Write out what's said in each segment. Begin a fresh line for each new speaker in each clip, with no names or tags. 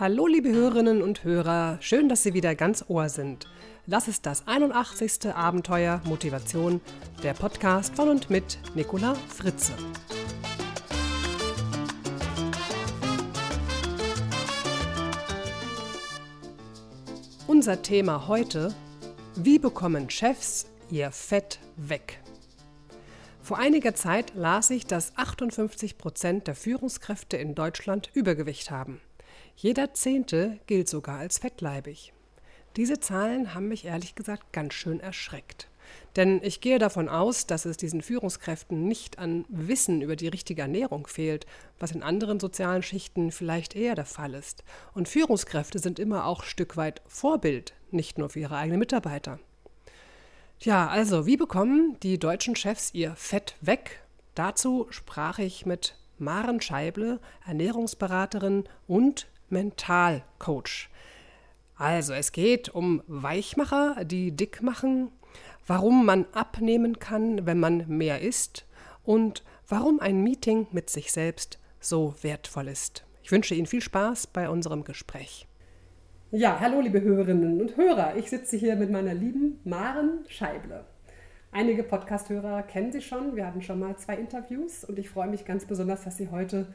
Hallo liebe Hörerinnen und Hörer, schön, dass Sie wieder ganz Ohr sind. Das ist das 81. Abenteuer Motivation, der Podcast von und mit Nicola Fritze. Unser Thema heute, wie bekommen Chefs ihr Fett weg? Vor einiger Zeit las ich, dass 58 Prozent der Führungskräfte in Deutschland Übergewicht haben. Jeder Zehnte gilt sogar als fettleibig. Diese Zahlen haben mich ehrlich gesagt ganz schön erschreckt. Denn ich gehe davon aus, dass es diesen Führungskräften nicht an Wissen über die richtige Ernährung fehlt, was in anderen sozialen Schichten vielleicht eher der Fall ist. Und Führungskräfte sind immer auch Stück weit Vorbild, nicht nur für ihre eigenen Mitarbeiter. Ja, also, wie bekommen die deutschen Chefs ihr Fett weg? Dazu sprach ich mit Maren Scheible, Ernährungsberaterin und Mentalcoach. Also, es geht um Weichmacher, die dick machen, warum man abnehmen kann, wenn man mehr isst und warum ein Meeting mit sich selbst so wertvoll ist. Ich wünsche Ihnen viel Spaß bei unserem Gespräch. Ja, hallo liebe Hörerinnen und Hörer. Ich sitze hier mit meiner lieben Maren Scheible. Einige Podcast-Hörer kennen sie schon. Wir hatten schon mal zwei Interviews und ich freue mich ganz besonders, dass sie heute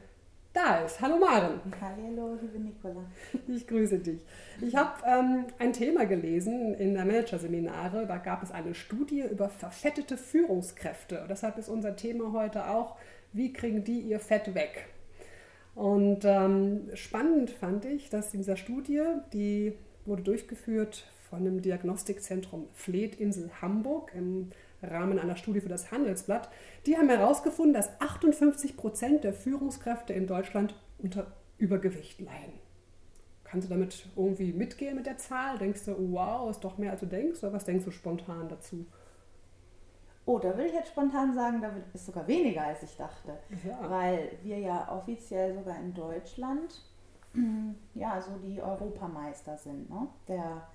da ist. Hallo Maren.
Hallo, liebe Nicola.
Ich grüße dich. Ich habe ähm, ein Thema gelesen in der Managerseminare. Da gab es eine Studie über verfettete Führungskräfte. Und deshalb ist unser Thema heute auch, wie kriegen die ihr Fett weg? Und ähm, spannend fand ich, dass in dieser Studie, die wurde durchgeführt von dem Diagnostikzentrum Fleetinsel Hamburg im Rahmen einer Studie für das Handelsblatt, die haben herausgefunden, dass 58 Prozent der Führungskräfte in Deutschland unter Übergewicht leiden. Kannst du damit irgendwie mitgehen mit der Zahl? Denkst du, wow, ist doch mehr als du denkst? Oder was denkst du spontan dazu?
Oh, da würde ich jetzt spontan sagen, da ist sogar weniger, als ich dachte.
Ja.
Weil wir ja offiziell sogar in Deutschland ja so die Europameister sind, ne? der,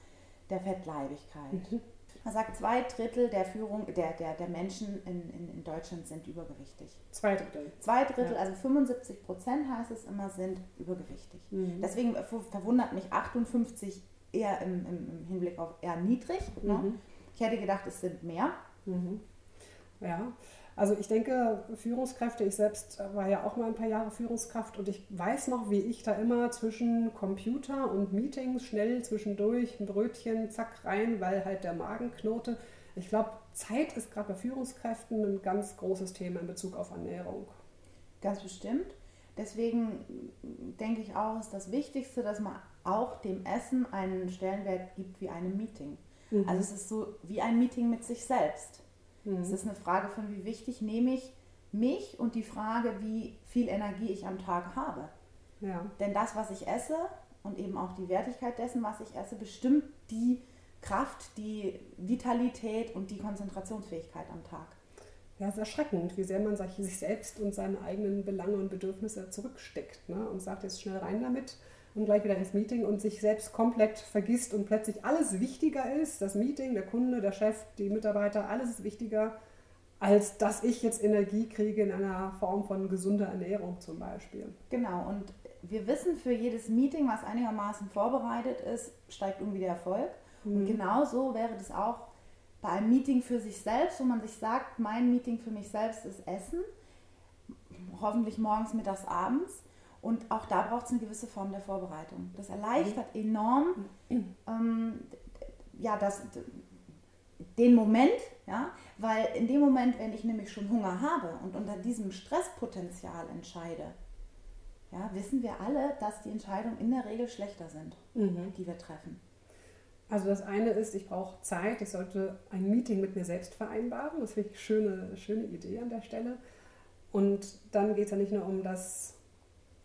der Fettleibigkeit.
Mhm.
Man sagt, zwei Drittel der Führung, der, der, der Menschen in, in, in Deutschland sind übergewichtig.
Zwei Drittel.
Zwei Drittel,
Ja.
also 75 Prozent heißt es immer, sind übergewichtig.
Mhm.
Deswegen ver- verwundert mich 58 eher im, im, Hinblick auf eher niedrig. Ne?
Mhm.
Ich hätte gedacht, es sind mehr.
Mhm. Ja, also ich denke, Führungskräfte, ich selbst war ja auch mal ein paar Jahre Führungskraft und ich weiß noch, wie ich da immer zwischen Computer und Meetings schnell zwischendurch ein Brötchen, zack, rein, weil halt der Magen knurrte. Ich glaube, Zeit ist gerade bei Führungskräften ein ganz großes Thema in Bezug auf Ernährung.
Ganz bestimmt. Deswegen denke ich auch, ist das Wichtigste, dass man auch dem Essen einen Stellenwert gibt wie einem Meeting.
Mhm.
Also es ist so wie ein Meeting mit sich selbst.
Mhm.
Es ist eine Frage von, wie wichtig nehme ich mich und die Frage, wie viel Energie ich am Tag habe.
Ja,
Denn das, was ich esse und eben auch die Wertigkeit dessen, was ich esse, bestimmt die Kraft, die Vitalität und die Konzentrationsfähigkeit am Tag.
ja, es ist erschreckend, wie sehr man sich sich selbst und seine eigenen Belange und Bedürfnisse zurücksteckt ne? und sagt jetzt schnell rein damit und gleich wieder ins Meeting und sich selbst komplett vergisst und plötzlich alles wichtiger ist, das Meeting, der Kunde, der Chef, die Mitarbeiter, alles ist wichtiger, als dass ich jetzt Energie kriege in einer Form von gesunder Ernährung zum Beispiel.
Genau, und wir wissen, für jedes Meeting, was einigermaßen vorbereitet ist, steigt irgendwie der Erfolg. Und genau so wäre das auch bei einem Meeting für sich selbst, wo man sich sagt, mein Meeting für mich selbst ist Essen, hoffentlich morgens, mittags, abends. Und auch da braucht es eine gewisse Form der Vorbereitung. Das erleichtert enorm ähm, ja, das, den Moment, ja, weil in dem Moment, wenn ich nämlich schon Hunger habe und unter diesem Stresspotenzial entscheide, ja, wissen wir alle, dass die Entscheidungen in der Regel schlechter sind, die wir treffen.
Also das eine ist, ich brauche Zeit, ich sollte ein Meeting mit mir selbst vereinbaren. Das finde ich eine schöne, schöne Idee an der Stelle. Und dann geht es ja nicht nur um das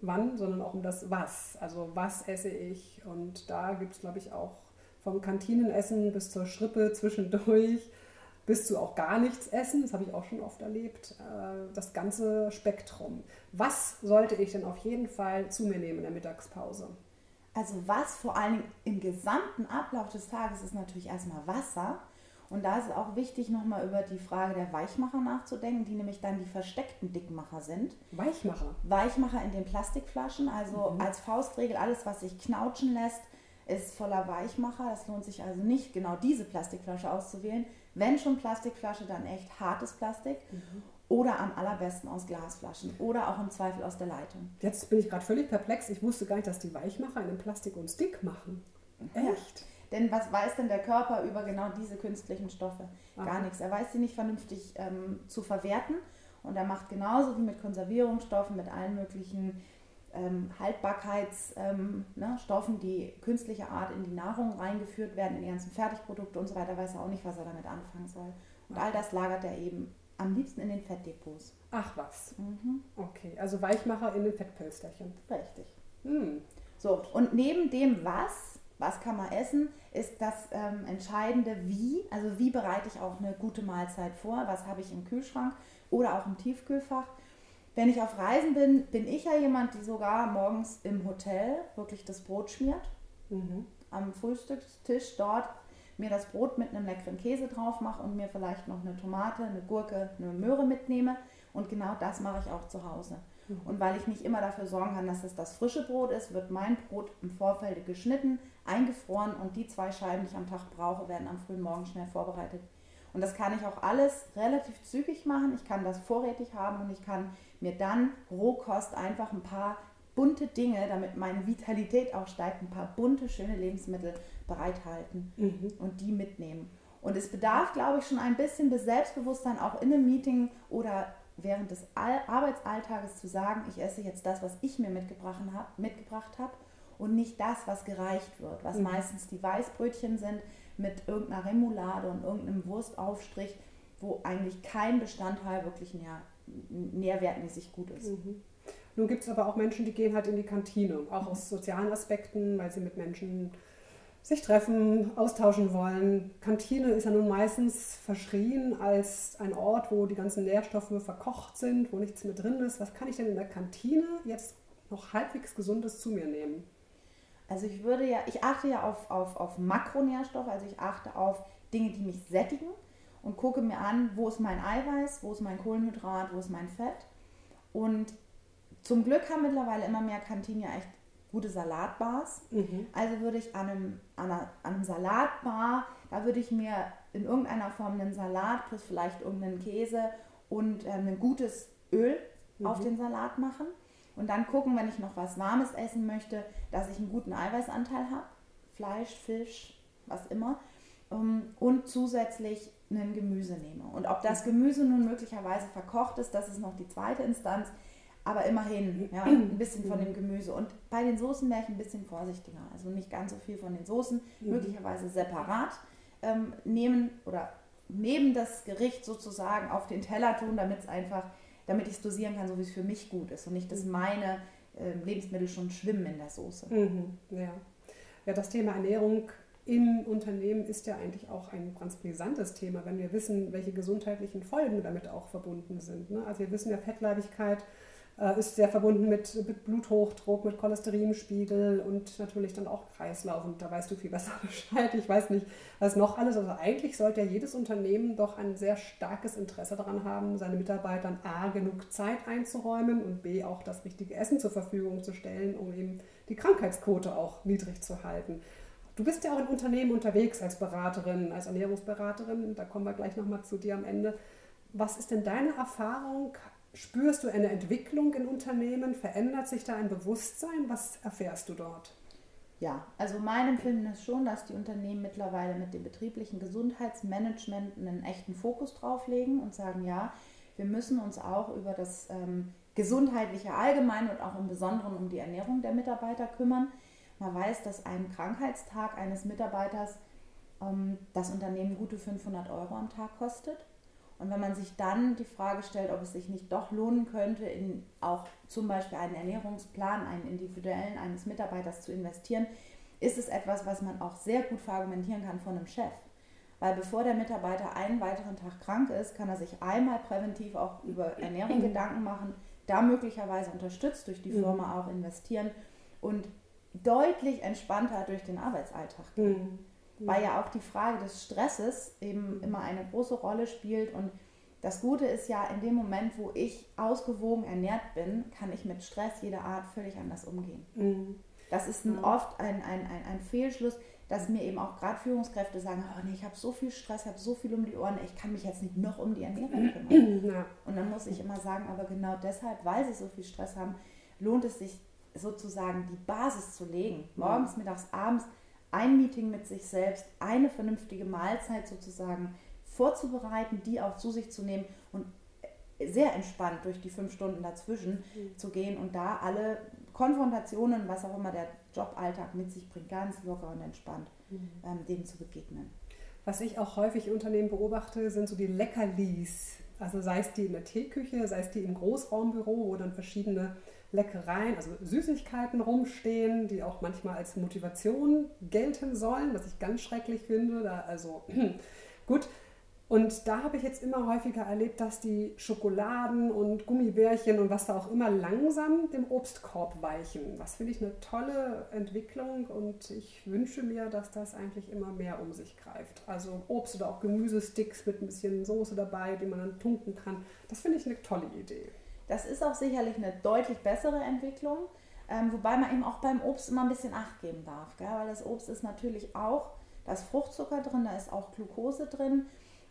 Wann, sondern auch um das Was. Also was esse ich? Und da gibt es, glaube ich, auch vom Kantinenessen bis zur Schrippe zwischendurch bis zu auch gar nichts essen, das habe ich auch schon oft erlebt, äh, das ganze Spektrum. Was sollte ich denn auf jeden Fall zu mir nehmen in der Mittagspause?
Also was vor allen Dingen im gesamten Ablauf des Tages ist natürlich erstmal Wasser Und da ist es auch wichtig, nochmal über die Frage der Weichmacher nachzudenken, die nämlich dann die versteckten Dickmacher sind.
Weichmacher?
Weichmacher in den Plastikflaschen, also mhm. als Faustregel, alles, was sich knautschen lässt, ist voller Weichmacher. Es lohnt sich also nicht, genau diese Plastikflasche auszuwählen. Wenn schon Plastikflasche, dann echt hartes Plastik. Mhm. Oder am allerbesten aus Glasflaschen oder auch im Zweifel aus der Leitung.
Jetzt bin ich gerade völlig perplex. Ich wusste gar nicht, dass die Weichmacher in dem Plastik uns dick machen.
Echt? Denn was weiß denn der Körper über genau diese künstlichen Stoffe? Gar Aha. nichts. Er weiß sie nicht vernünftig ähm, zu verwerten. Und er macht genauso wie mit Konservierungsstoffen, mit allen möglichen ähm, Haltbarkeitsstoffen, ähm, ne, die künstlicher Art in die Nahrung reingeführt werden, in die ganzen Fertigprodukte und so weiter, weiß er auch nicht, was er damit anfangen soll. Und all das lagert er eben am liebsten in den Fettdepots.
Ach was. Mhm. Okay, also Weichmacher in den Fettpölsterchen.
Richtig. Mhm. So, und neben dem Was, was kann man essen, ist das ähm, entscheidende Wie. Also wie bereite ich auch eine gute Mahlzeit vor? Was habe ich im Kühlschrank oder auch im Tiefkühlfach? Wenn ich auf Reisen bin, bin ich ja jemand, die sogar morgens im Hotel wirklich das Brot schmiert. Mhm. Am Frühstückstisch dort mir das Brot mit einem leckeren Käse drauf mache und mir vielleicht noch eine Tomate, eine Gurke, eine Möhre mitnehme. Und genau das mache ich auch zu Hause. Mhm. Und weil ich nicht immer dafür sorgen kann, dass es das frische Brot ist, wird mein Brot im Vorfeld geschnitten, eingefroren und die zwei Scheiben, die ich am Tag brauche, werden am frühen Morgen schnell vorbereitet. Und das kann ich auch alles relativ zügig machen. Ich kann das vorrätig haben und ich kann mir dann Rohkost einfach ein paar bunte Dinge, damit meine Vitalität auch steigt, ein paar bunte, schöne Lebensmittel bereithalten mhm. und die mitnehmen. Und es bedarf, glaube ich, schon ein bisschen Selbstbewusstsein, auch in einem Meeting oder während des Arbeitsalltages zu sagen, ich esse jetzt das, was ich mir mitgebracht habe, mitgebracht und nicht das, was gereicht wird, was mhm. meistens die Weißbrötchen sind mit irgendeiner Remoulade und irgendeinem Wurstaufstrich, wo eigentlich kein Bestandteil wirklich nähr, nährwertmäßig gut ist. Mhm.
Nun gibt es aber auch Menschen, die gehen halt in die Kantine, auch aus sozialen Aspekten, weil sie mit Menschen sich treffen, austauschen wollen. Kantine ist ja nun meistens verschrien als ein Ort, wo die ganzen Nährstoffe verkocht sind, wo nichts mehr drin ist. Was kann ich denn in der Kantine jetzt noch halbwegs Gesundes zu mir nehmen?
Also ich würde ja, ich achte ja auf, auf, auf Makronährstoffe, also ich achte auf Dinge, die mich sättigen und gucke mir an, wo ist mein Eiweiß, wo ist mein Kohlenhydrat, wo ist mein Fett. Und zum Glück haben mittlerweile immer mehr Kantinen ja echt gute Salatbars. Mhm. Also würde ich an einem, an, einer, an einem Salatbar, da würde ich mir in irgendeiner Form einen Salat plus vielleicht irgendeinen Käse und äh, ein gutes Öl mhm. auf den Salat machen. Und dann gucken, wenn ich noch was Warmes essen möchte, dass ich einen guten Eiweißanteil habe. Fleisch, Fisch, was immer. Um, und zusätzlich ein Gemüse nehme. Und ob das mhm. Gemüse nun möglicherweise verkocht ist, das ist noch die zweite Instanz aber immerhin ja, ein bisschen von dem Gemüse. Und bei den Soßen wäre ich ein bisschen vorsichtiger. Also nicht ganz so viel von den Soßen, mhm. möglicherweise separat ähm, nehmen oder neben das Gericht sozusagen auf den Teller tun, damit es einfach, damit ich es dosieren kann, so wie es für mich gut ist und nicht, dass mhm. meine äh, Lebensmittel schon schwimmen in der Soße.
Mhm. Ja. ja, das Thema Ernährung im Unternehmen ist ja eigentlich auch ein ganz brisantes Thema, wenn wir wissen, welche gesundheitlichen Folgen damit auch verbunden sind. Ne? Also wir wissen ja, Fettleibigkeit ist sehr verbunden mit, mit, Bluthochdruck, mit Cholesterinspiegel und natürlich dann auch Kreislauf. Und da weißt du viel besser Bescheid. Ich weiß nicht, was noch alles. Also eigentlich sollte ja jedes Unternehmen doch ein sehr starkes Interesse daran haben, seinen Mitarbeitern A, genug Zeit einzuräumen und B, auch das richtige Essen zur Verfügung zu stellen, um eben die Krankheitsquote auch niedrig zu halten. Du bist ja auch in Unternehmen unterwegs als Beraterin, als Ernährungsberaterin. Da kommen wir gleich nochmal zu dir am Ende. Was ist denn deine Erfahrung? Spürst du eine Entwicklung in Unternehmen? Verändert sich da ein Bewusstsein? Was erfährst du dort?
Ja, also mein Empfinden ist schon, dass die Unternehmen mittlerweile mit dem betrieblichen Gesundheitsmanagement einen echten Fokus drauf legen und sagen, ja, wir müssen uns auch über das ähm, gesundheitliche allgemein und auch im Besonderen um die Ernährung der Mitarbeiter kümmern. Man weiß, dass ein Krankheitstag eines Mitarbeiters ähm, das Unternehmen gute 500 Euro am Tag kostet. Und wenn man sich dann die Frage stellt, ob es sich nicht doch lohnen könnte, in auch zum Beispiel einen Ernährungsplan, einen individuellen eines Mitarbeiters zu investieren, ist es etwas, was man auch sehr gut verargumentieren kann von einem Chef. Weil bevor der Mitarbeiter einen weiteren Tag krank ist, kann er sich einmal präventiv auch über Ernährung Gedanken machen, da möglicherweise unterstützt durch die Firma mhm. auch investieren und deutlich entspannter durch den Arbeitsalltag gehen. Mhm. weil ja auch die Frage des Stresses eben immer eine große Rolle spielt und das Gute ist ja, in dem Moment, wo ich ausgewogen ernährt bin, kann ich mit Stress jeder Art völlig anders umgehen. Mhm. Das ist ein, oft ein, ein, ein, ein Fehlschluss, dass mir eben auch gerade Führungskräfte sagen, oh nee, ich habe so viel Stress, ich habe so viel um die Ohren, ich kann mich jetzt nicht noch um die Ernährung kümmern. Ja. Und dann muss ich immer sagen, aber genau deshalb, weil sie so viel Stress haben, lohnt es sich sozusagen die Basis zu legen. Morgens, mittags, abends ein Meeting mit sich selbst, eine vernünftige Mahlzeit sozusagen vorzubereiten, die auch zu sich zu nehmen und sehr entspannt durch die fünf Stunden dazwischen mhm. zu gehen und da alle Konfrontationen, was auch immer der Joballtag mit sich bringt, ganz locker und entspannt mhm. ähm, denen zu begegnen.
Was ich auch häufig in Unternehmen beobachte, sind so die Leckerlis. Also sei es die in der Teeküche, sei es die im Großraumbüro, wo dann verschiedene Leckereien, also Süßigkeiten rumstehen, die auch manchmal als Motivation gelten sollen, was ich ganz schrecklich finde. Da, also gut, und da habe ich jetzt immer häufiger erlebt, dass die Schokoladen und Gummibärchen und was da auch immer langsam dem Obstkorb weichen. Was finde ich eine tolle Entwicklung und ich wünsche mir, dass das eigentlich immer mehr um sich greift. Also Obst oder auch Gemüsesticks mit ein bisschen Soße dabei, die man dann tunken kann. Das finde ich eine tolle Idee.
Das ist auch sicherlich eine deutlich bessere Entwicklung. Ähm, wobei man eben auch beim Obst immer ein bisschen Acht geben darf. Gell? Weil das Obst ist natürlich auch, da ist Fruchtzucker drin, da ist auch Glucose drin.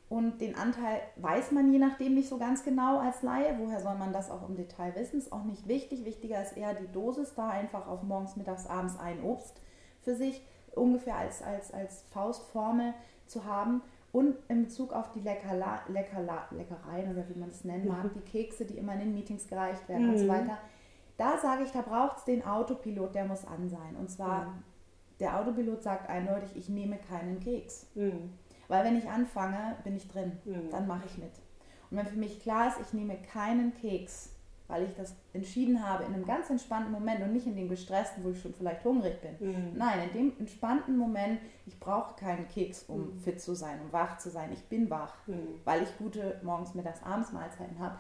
Und den Anteil weiß man je nachdem nicht so ganz genau als Laie. Woher soll man das auch im Detail wissen? Ist auch nicht wichtig. Wichtiger ist eher die Dosis, da einfach auf morgens, mittags, abends ein Obst für sich ungefähr als, als, als Faustformel zu haben. Und in Bezug auf die Leckerla, Leckerla, Leckereien oder wie man es nennen mag, die Kekse, die immer in den Meetings gereicht werden mhm. und so mhm. weiter. Da sage ich, da braucht es den Autopilot, der muss an sein. Und zwar, mhm. der Autopilot sagt eindeutig, ich nehme keinen Keks. Mhm. Weil wenn ich anfange, bin ich drin, mhm. dann mache ich mit. Und wenn für mich klar ist, ich nehme keinen Keks, weil ich das entschieden habe in einem ganz entspannten Moment und nicht in dem gestressten, wo ich schon vielleicht hungrig bin. Mhm. Nein, in dem entspannten Moment, ich brauche keinen Keks, um mhm. fit zu sein, um wach zu sein. Ich bin wach, mhm. weil ich gute morgens, mittags, abends Mahlzeiten habe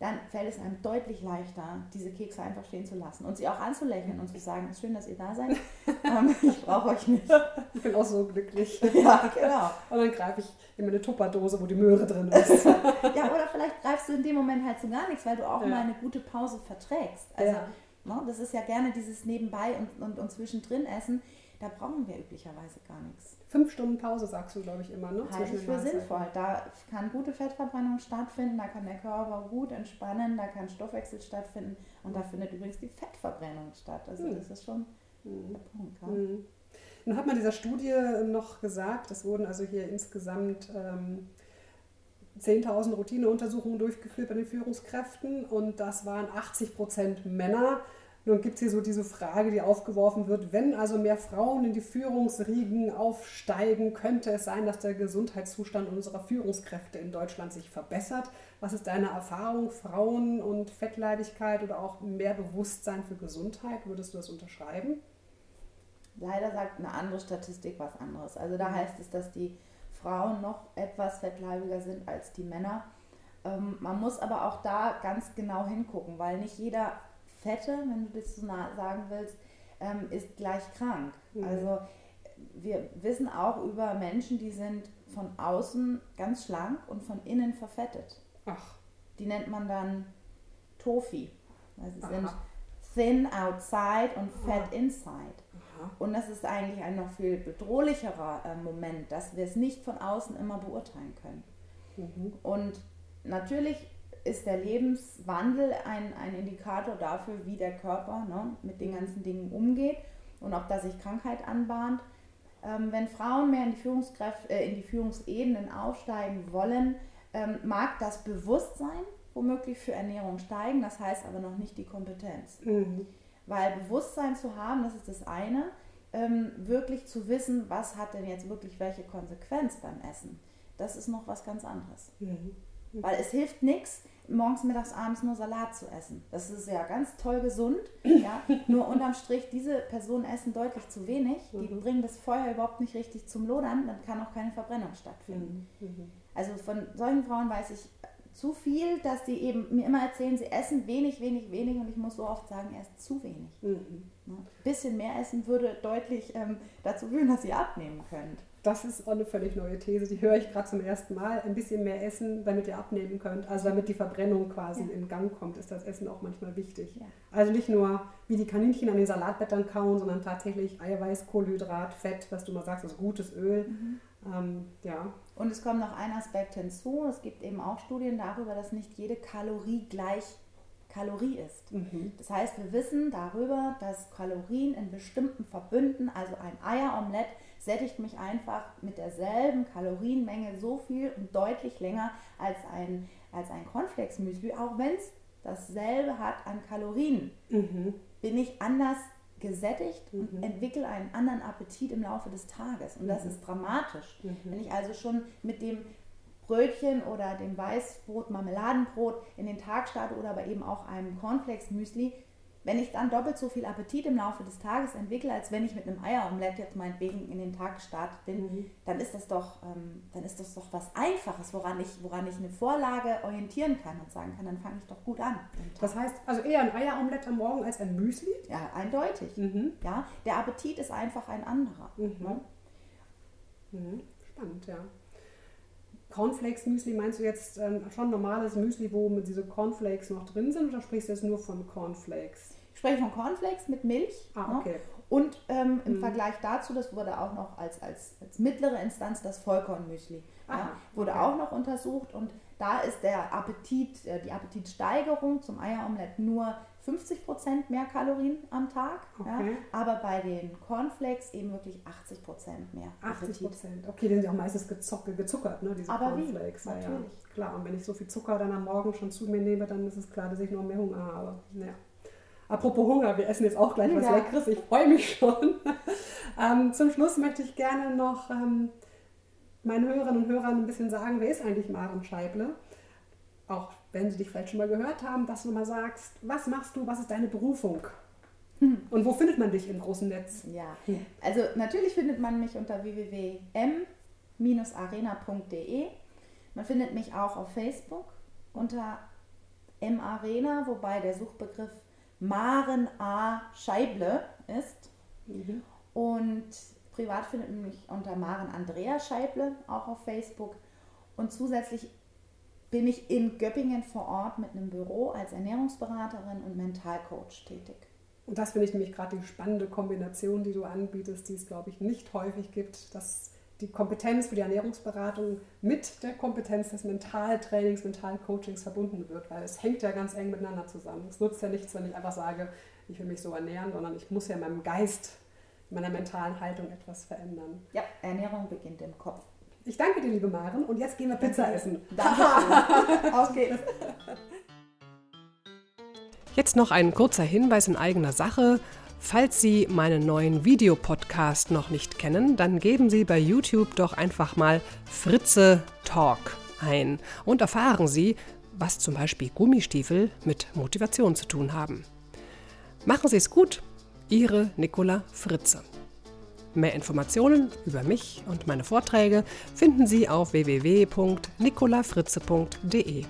dann fällt es einem deutlich leichter, diese Kekse einfach stehen zu lassen und sie auch anzulächeln und zu sagen, es ist schön, dass ihr da seid, ähm, ich brauche euch nicht.
Ich bin auch so glücklich.
Ja, genau.
Und dann greife ich in meine Tupperdose, wo die Möhre drin ist.
ja, oder vielleicht greifst du in dem Moment halt zu gar nichts, weil du auch ja. mal eine gute Pause verträgst. Also, ja. ne, das ist ja gerne dieses Nebenbei und, und, und zwischendrin essen. Da brauchen wir üblicherweise gar nichts.
Fünf Stunden Pause sagst du, glaube ich, immer, ne?
Halte ich für sinnvoll. Da kann gute Fettverbrennung stattfinden, da kann der Körper gut entspannen, da kann Stoffwechsel stattfinden und da findet übrigens die Fettverbrennung statt. Also hm. das ist schon hm. der Punkt. Ja. Hm.
Nun hat man dieser Studie noch gesagt, es wurden also hier insgesamt ähm, 10.000 Routineuntersuchungen durchgeführt bei den Führungskräften und das waren 80 Prozent Männer. Nun gibt es hier so diese Frage, die aufgeworfen wird, wenn also mehr Frauen in die Führungsriegen aufsteigen, könnte es sein, dass der Gesundheitszustand unserer Führungskräfte in Deutschland sich verbessert. Was ist deine Erfahrung, Frauen und Fettleibigkeit oder auch mehr Bewusstsein für Gesundheit? Würdest du das unterschreiben?
Leider sagt eine andere Statistik was anderes. Also da mhm. heißt es, dass die Frauen noch etwas fettleibiger sind als die Männer. Ähm, man muss aber auch da ganz genau hingucken, weil nicht jeder Fette, wenn du das so sagen willst, ähm, ist gleich krank. Mhm. Also wir wissen auch über Menschen, die sind von außen ganz schlank und von innen verfettet. Ach. Die nennt man dann Tofi. Also sie sind thin outside und fat Aha. inside. Aha. Und das ist eigentlich ein noch viel bedrohlicherer äh, Moment, dass wir es nicht von außen immer beurteilen können. Mhm. Und natürlich ist der Lebenswandel ein, ein Indikator dafür, wie der Körper ne, mit den ganzen Dingen umgeht und ob da sich Krankheit anbahnt. Ähm, wenn Frauen mehr in die, Führungskräfte, äh, in die Führungsebenen aufsteigen wollen, ähm, mag das Bewusstsein womöglich für Ernährung steigen, das heißt aber noch nicht die Kompetenz. Mhm. Weil Bewusstsein zu haben, das ist das eine, ähm, wirklich zu wissen, was hat denn jetzt wirklich welche Konsequenz beim Essen, das ist noch was ganz anderes. Mhm. Weil es hilft nichts, morgens, mittags, abends nur Salat zu essen. Das ist ja ganz toll gesund. Ja? nur unterm Strich, diese Personen essen deutlich zu wenig. Die mhm. bringen das Feuer überhaupt nicht richtig zum Lodern. Dann kann auch keine Verbrennung stattfinden. Mhm. mhm. Also von solchen Frauen weiß ich zu viel, dass die eben mir immer erzählen, sie essen wenig, wenig, wenig. Und ich muss so oft sagen, erst zu wenig. Mhm. Ein bisschen mehr essen würde deutlich ähm, dazu führen, dass ihr abnehmen könnt.
Das ist auch eine völlig neue These, die höre ich gerade zum ersten Mal. Ein bisschen mehr essen, damit ihr abnehmen könnt. Also damit die Verbrennung quasi ja. in Gang kommt, ist das Essen auch manchmal wichtig. Ja. Also nicht nur wie die Kaninchen an den Salatblättern kauen, sondern tatsächlich Eiweiß, Kohlenhydrat, Fett, was du mal sagst, also gutes Öl. Mhm. Ähm, ja.
Und es kommt noch ein Aspekt hinzu. Es gibt eben auch Studien darüber, dass nicht jede Kalorie gleich Kalorie ist. Mhm. Das heißt, wir wissen darüber, dass Kalorien in bestimmten Verbünden, also ein Eieromelett, sättigt mich einfach mit derselben Kalorienmenge so viel und deutlich länger als ein, als ein Cornflakes-Müsli, auch wenn es dasselbe hat an Kalorien. Mhm. Bin ich anders gesättigt mhm. und entwickle einen anderen Appetit im Laufe des Tages. Und das mhm. ist dramatisch. Mhm. Wenn ich also schon mit dem Brötchen oder dem Weißbrot, Marmeladenbrot in den Tag starte oder aber eben auch einem Cornflakes-Müsli, wenn ich dann doppelt so viel Appetit im Laufe des Tages entwickle, als wenn ich mit einem Eieromelett jetzt meinetwegen in den Tag gestartet bin, mhm. dann ist das doch, ähm, dann ist das doch was Einfaches, woran ich, woran ich eine Vorlage orientieren kann und sagen kann, dann fange ich doch gut an.
Das heißt, also eher ein Eieromelett am Morgen als ein Müsli?
Ja, eindeutig. Mhm. Ja, der Appetit ist einfach ein anderer. Mhm. Ne?
Mhm. Spannend, ja. Cornflakes-Müsli meinst du jetzt ähm, schon normales Müsli, wo diese Cornflakes noch drin sind oder sprichst du jetzt nur von Cornflakes?
Ich spreche von Cornflakes mit Milch. Ah, ne? okay. Ne? Und ähm, im mhm. Vergleich dazu, das wurde auch noch als, als, als mittlere Instanz das Vollkornmüsli. Ja, wurde okay. auch noch untersucht und da ist der Appetit, äh, die Appetitsteigerung zum Eieromelett nur 50 Prozent mehr Kalorien am Tag, okay. ja, aber bei den Cornflakes eben wirklich 80 Prozent mehr.
80 Prozent, okay, die sind ja auch meistens gezuckert, ne, diese
aber Cornflakes. Wie? Natürlich.
Ja, klar, und wenn ich so viel Zucker dann am Morgen schon zu mir nehme, dann ist es klar, dass ich noch mehr Hunger habe. Ja. Apropos Hunger, wir essen jetzt auch gleich was. Leckeres, ich freue mich schon. ähm, zum Schluss möchte ich gerne noch ähm, meinen Hörerinnen und Hörern ein bisschen sagen, wer ist eigentlich Maren Scheible? Auch wenn sie dich vielleicht schon mal gehört haben, dass du mal sagst, was machst du, was ist deine Berufung? Hm. Und wo findet man dich im großen Netz?
Ja, hm. also natürlich findet man mich unter www.m-arena.de. Man findet mich auch auf Facebook unter M-Arena, wobei der Suchbegriff Maren A. Scheible ist. Mhm. Und privat findet man mich unter Maren Andrea Scheible auch auf Facebook. Und zusätzlich bin ich in Göppingen vor Ort mit einem Büro als Ernährungsberaterin und Mentalcoach tätig.
Und das finde ich nämlich gerade die spannende Kombination, die du anbietest, die es, glaube ich, nicht häufig gibt, dass die Kompetenz für die Ernährungsberatung mit der Kompetenz des Mentaltrainings, Mentalcoachings verbunden wird, weil es hängt ja ganz eng miteinander zusammen. Es nutzt ja nichts, wenn ich einfach sage, ich will mich so ernähren, sondern ich muss ja in meinem Geist, in meiner mentalen Haltung etwas verändern.
Ja, Ernährung beginnt im Kopf.
Ich danke dir, liebe Maren, und jetzt gehen wir Pizza essen.
Danke. Auf geht's.
Jetzt noch ein kurzer Hinweis in eigener Sache. Falls Sie meinen neuen Videopodcast noch nicht kennen, dann geben Sie bei YouTube doch einfach mal Fritze Talk ein und erfahren Sie, was zum Beispiel Gummistiefel mit Motivation zu tun haben. Machen Sie es gut, Ihre Nicola Fritze. Mehr Informationen über mich und meine Vorträge finden Sie auf www.nicolafritze.de.